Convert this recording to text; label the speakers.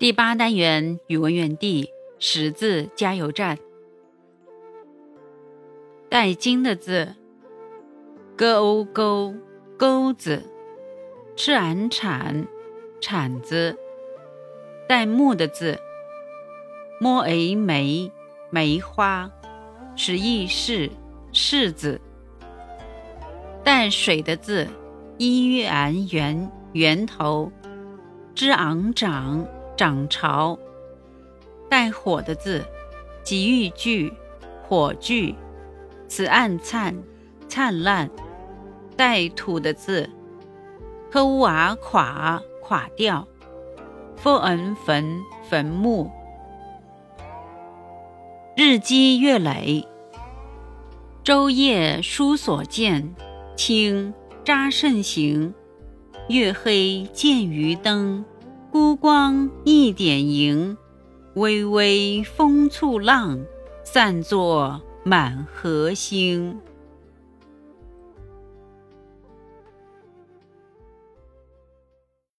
Speaker 1: 第八单元语文园地识字加油站。带金的字：钩钩钩子，，chan 铲铲子。带木的字：摸诶梅梅花，使意是柿子。带水的字：，yuan 源源头，，zhang 长。涨潮，带火的字，急欲聚，火炬，此暗灿，灿烂。带土的字，科乌瓦垮，垮掉。f 恩坟，坟墓。日积月累，昼夜书所见，清扎慎行。月黑见渔灯。孤光一点萤，微微风簇浪，散作满河星。